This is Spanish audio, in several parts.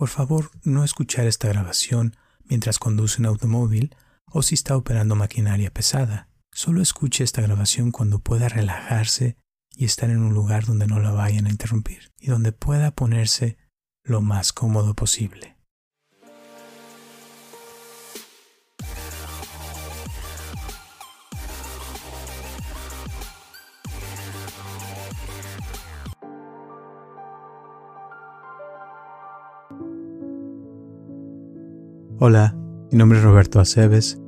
Por favor, no escuchar esta grabación mientras conduce un automóvil o si está operando maquinaria pesada. Solo escuche esta grabación cuando pueda relajarse y estar en un lugar donde no la vayan a interrumpir y donde pueda ponerse lo más cómodo posible. Hola, mi nombre es Roberto Aceves.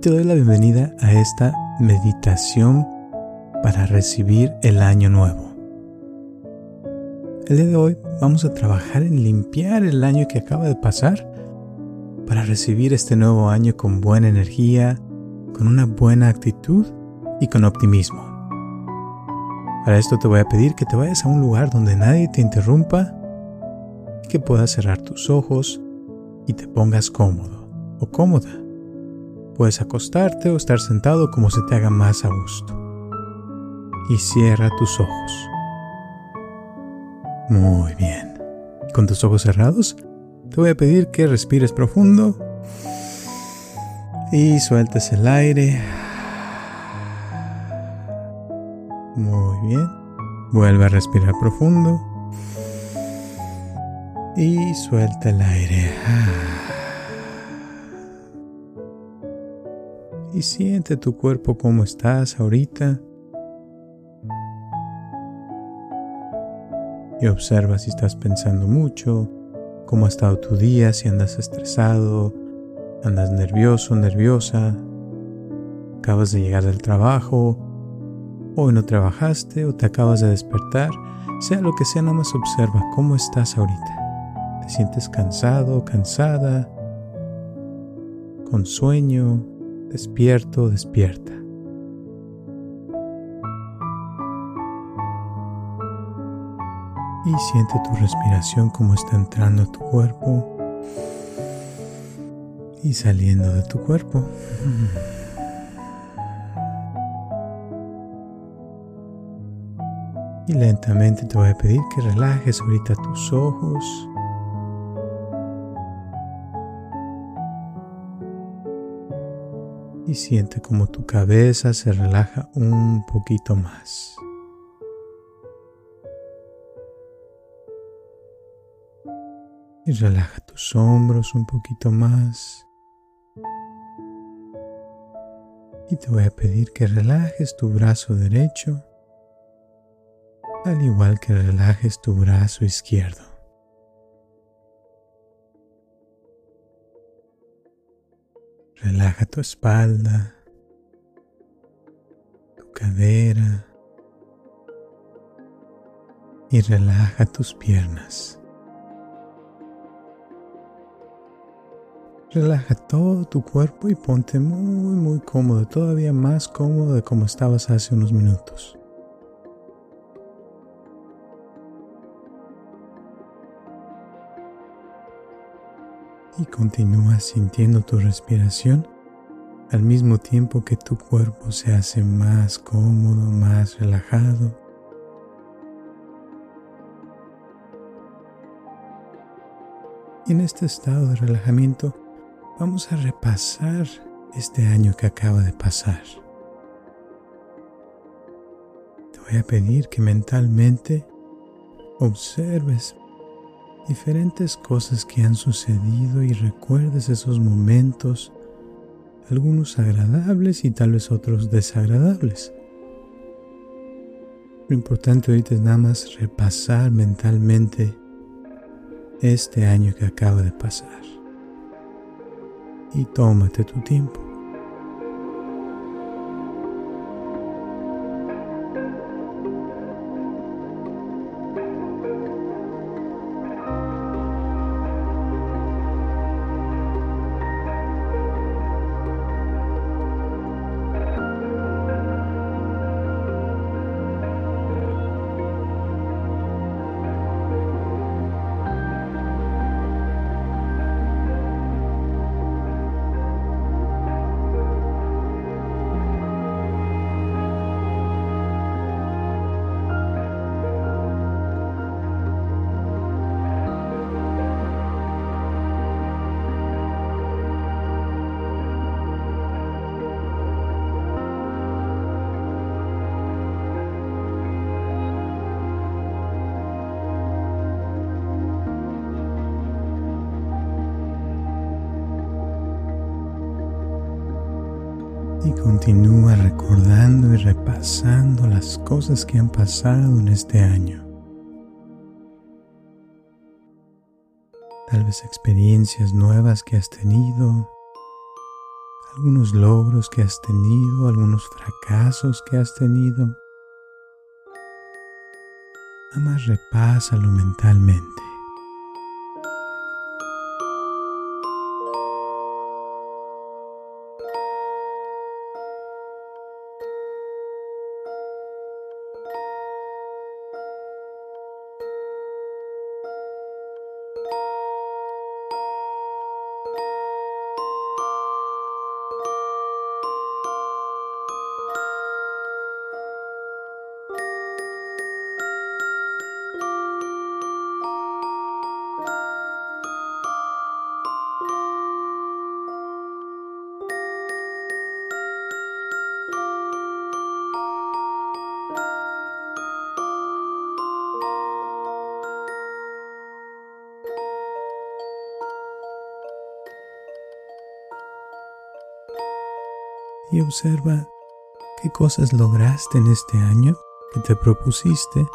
Te doy la bienvenida a esta meditación para recibir el año nuevo. El día de hoy vamos a trabajar en limpiar el año que acaba de pasar para recibir este nuevo año con buena energía, con una buena actitud y con optimismo. Para esto te voy a pedir que te vayas a un lugar donde nadie te interrumpa y que puedas cerrar tus ojos y te pongas cómodo o cómoda. Puedes acostarte o estar sentado como se te haga más a gusto. Y cierra tus ojos. Muy bien. con tus ojos cerrados, te voy a pedir que respires profundo y sueltes el aire. Muy bien. Vuelve a respirar profundo y suelta el aire. Y siente tu cuerpo como estás ahorita. Y observa si estás pensando mucho, cómo ha estado tu día, si andas estresado, andas nervioso, nerviosa, acabas de llegar del trabajo, hoy no trabajaste o te acabas de despertar, sea lo que sea, nada más observa cómo estás ahorita sientes cansado, cansada, con sueño, despierto, despierta. Y siente tu respiración como está entrando a tu cuerpo y saliendo de tu cuerpo. Y lentamente te voy a pedir que relajes ahorita tus ojos y siente como tu cabeza se relaja un poquito más. Y relaja tus hombros un poquito más. Y te voy a pedir que relajes tu brazo derecho, al igual que relajes tu brazo izquierdo. Relaja tu espalda, tu cadera y relaja tus piernas. Relaja todo tu cuerpo y ponte muy muy cómodo, todavía más cómodo de como estabas hace unos minutos. Y continúa sintiendo tu respiración al mismo tiempo que tu cuerpo se hace más cómodo, más relajado. Y en este estado de relajamiento vamos a repasar este año que acaba de pasar. Te voy a pedir que mentalmente observes diferentes cosas que han sucedido y recuerdes esos momentos, algunos agradables y tal vez otros desagradables. Lo importante ahorita es nada más repasar mentalmente este año que acaba de pasar. Y tómate tu tiempo. Continúa recordando y repasando las cosas que han pasado en este año. Tal vez experiencias nuevas que has tenido, algunos logros que has tenido, algunos fracasos que has tenido. Nada más repásalo mentalmente. Y observa qué cosas lograste en este año que te propusiste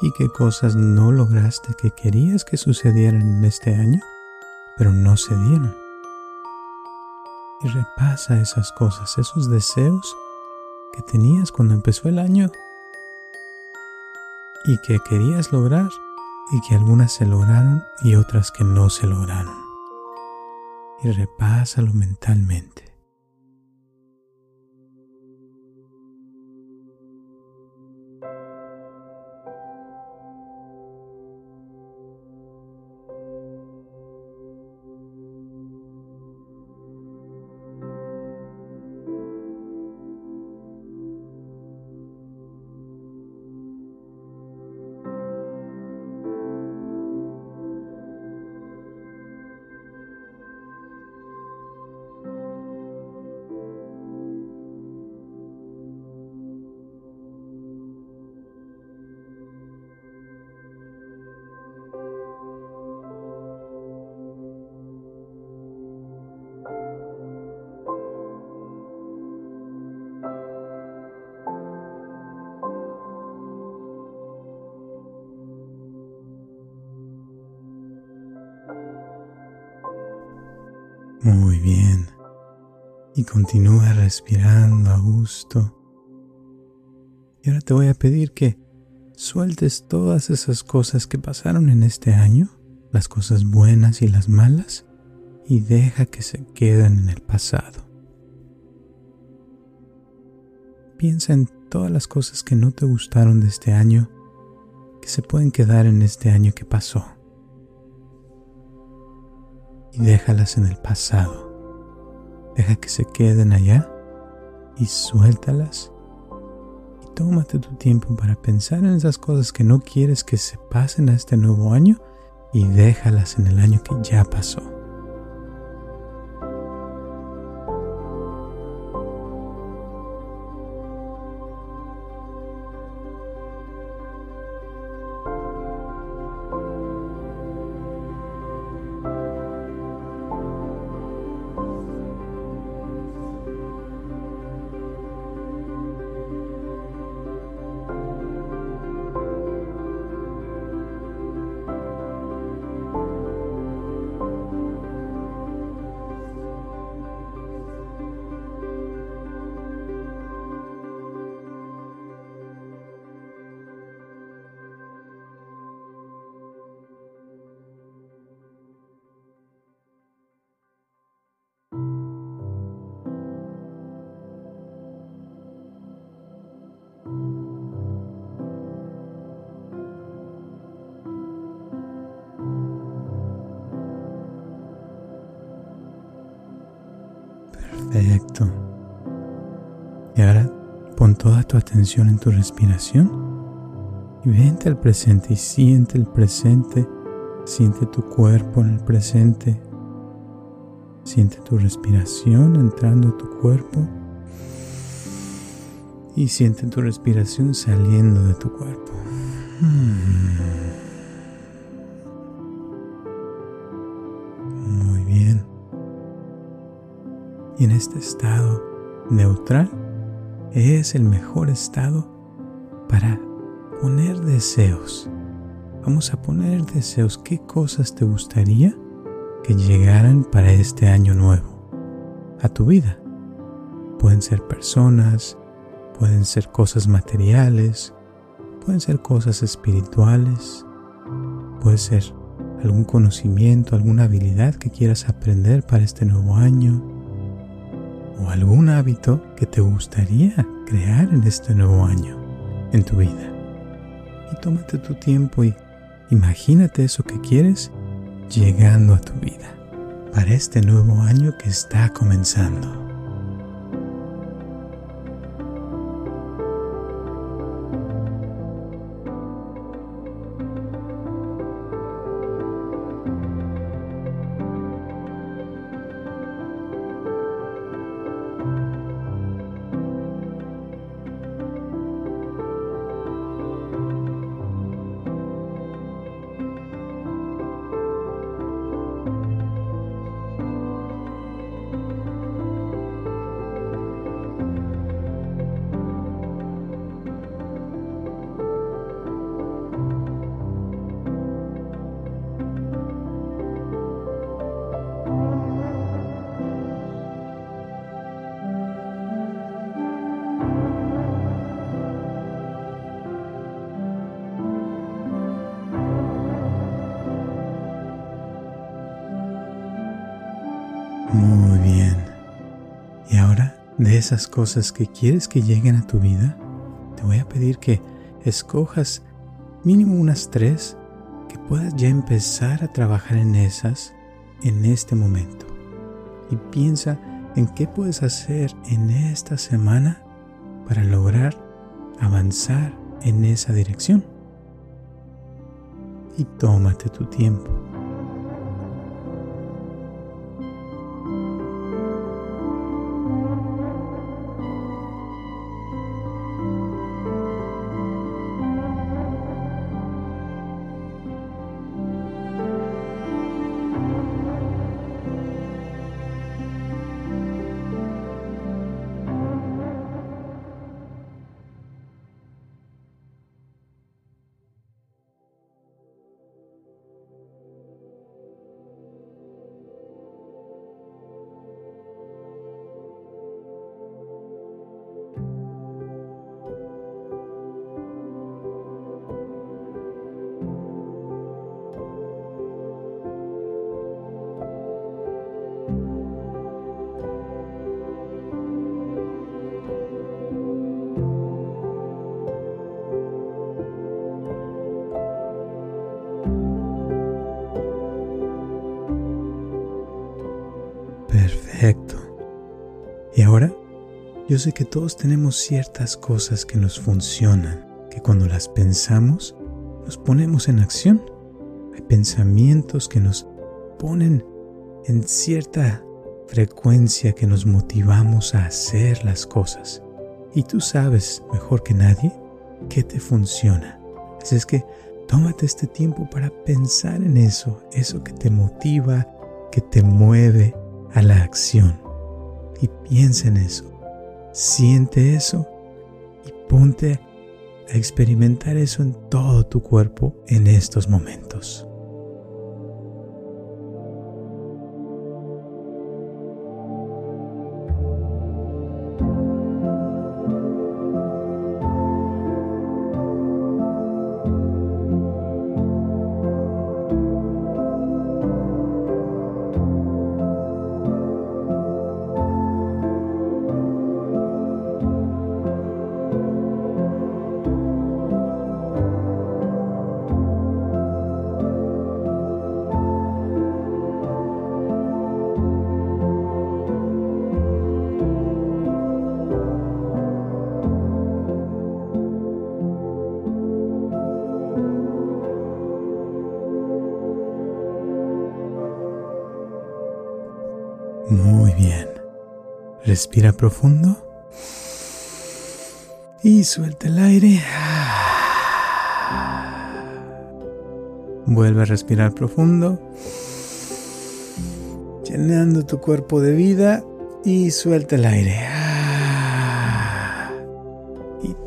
y qué cosas no lograste que querías que sucedieran en este año, pero no se dieron. Y repasa esas cosas, esos deseos que tenías cuando empezó el año y que querías lograr y que algunas se lograron y otras que no se lograron. Y repásalo mentalmente. Muy bien. Y continúa respirando a gusto. Y ahora te voy a pedir que sueltes todas esas cosas que pasaron en este año, las cosas buenas y las malas, y deja que se queden en el pasado. Piensa en todas las cosas que no te gustaron de este año, que se pueden quedar en este año que pasó y déjalas en el pasado. Deja que se queden allá y suéltalas. Y tómate tu tiempo para pensar en esas cosas que no quieres que se pasen a este nuevo año y déjalas en el año que ya pasó. Tu atención en tu respiración y vente al presente y siente el presente. Siente tu cuerpo en el presente. Siente tu respiración entrando a tu cuerpo. Y siente tu respiración saliendo de tu cuerpo. Muy bien. Y en este estado neutral es el mejor estado para poner deseos. Vamos a poner deseos. ¿Qué cosas te gustaría que llegaran para este año nuevo a tu vida? Pueden ser personas, pueden ser cosas materiales, pueden ser cosas espirituales, puede ser algún conocimiento, alguna habilidad que quieras aprender para este nuevo año o algún hábito que te gustaría crear en este nuevo año en tu vida. Y tómate tu tiempo y imagínate eso que quieres llegando a tu vida para este nuevo año que está comenzando. Esas cosas que quieres que lleguen a tu vida, te voy a pedir que escojas mínimo unas tres que puedas ya empezar a trabajar en esas en este momento. Y piensa en qué puedes hacer en esta semana para lograr avanzar en esa dirección. Y tómate tu tiempo. Yo sé que todos tenemos ciertas cosas que nos funcionan, que cuando las pensamos, nos ponemos en acción. Hay pensamientos que nos ponen en cierta frecuencia que nos motivamos a hacer las cosas. Y tú sabes mejor que nadie qué te funciona. Así es que tómate este tiempo para pensar en eso, eso que te motiva, que te mueve, a la acción y piensa en eso. Siente eso y ponte a experimentar eso en todo tu cuerpo en estos momentos. Respira profundo. Y suelta el aire. Vuelve a respirar profundo. Llenando tu cuerpo de vida y suelta el aire.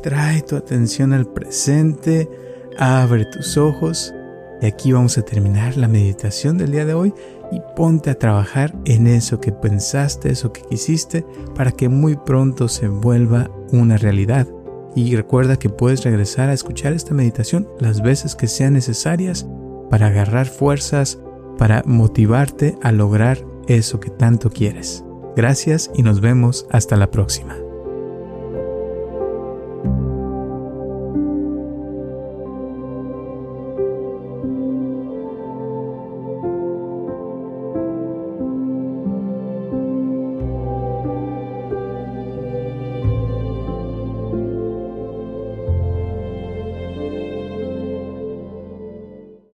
trae tu atención al presente, abre tus ojos y aquí vamos a terminar la meditación del día de hoy y ponte a trabajar en eso que pensaste, eso que quisiste, para que muy pronto se vuelva una realidad. Y recuerda que puedes regresar a escuchar esta meditación las veces que sean necesarias para agarrar fuerzas, para motivarte a lograr eso que tanto quieres. Gracias y nos vemos hasta la próxima.